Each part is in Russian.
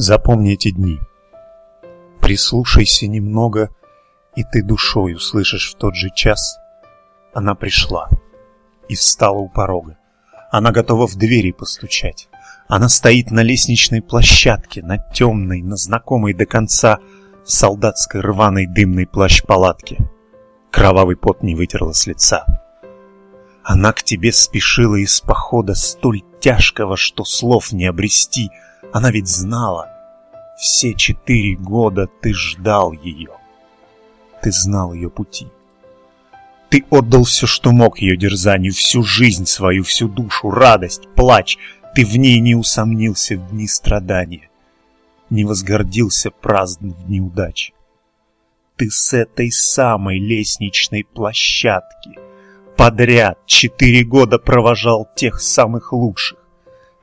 Запомни эти дни. Прислушайся немного, и ты душой услышишь в тот же час. Она пришла и встала у порога. Она готова в двери постучать. Она стоит на лестничной площадке, на темной, на знакомой до конца, солдатской рваной дымной плащ-палатке. Кровавый пот не вытерла с лица. Она к тебе спешила из похода столь тяжкого, что слов не обрести. Она ведь знала, все четыре года ты ждал ее. Ты знал ее пути. Ты отдал все, что мог ее дерзанию, всю жизнь свою, всю душу, радость, плач. Ты в ней не усомнился в дни страдания, не возгордился праздн в дни удачи. Ты с этой самой лестничной площадки подряд четыре года провожал тех самых лучших,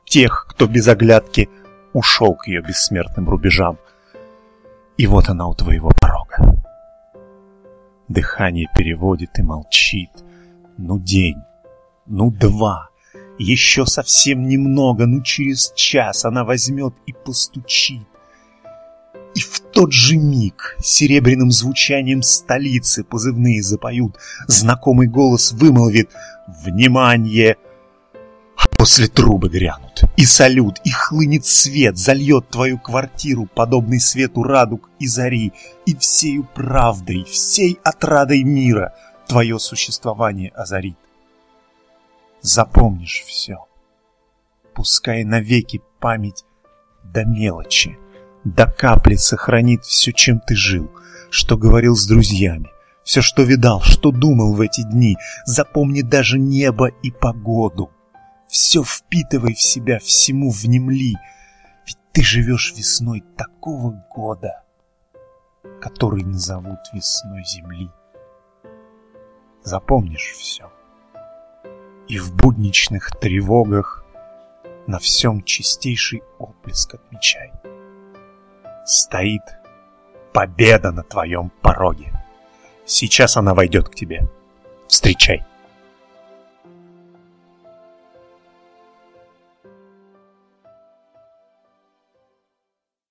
тех, кто без оглядки ушел к ее бессмертным рубежам. И вот она у твоего порога. Дыхание переводит и молчит. Ну день, ну два, еще совсем немного, ну через час она возьмет и постучит. И в тот же миг серебряным звучанием столицы позывные запоют, знакомый голос вымолвит «Внимание!» А после трубы грянут, и салют, и хлынет свет, зальет твою квартиру, подобный свету радуг и зари, и всею правдой, всей отрадой мира твое существование озарит. Запомнишь все, пускай навеки память до мелочи, до капли сохранит все, чем ты жил, что говорил с друзьями, все, что видал, что думал в эти дни, запомни даже небо и погоду — все впитывай в себя, всему внемли, ведь ты живешь весной такого года, который назовут весной земли. Запомнишь все. И в будничных тревогах на всем чистейший оплеск отмечай. Стоит победа на твоем пороге. Сейчас она войдет к тебе. Встречай.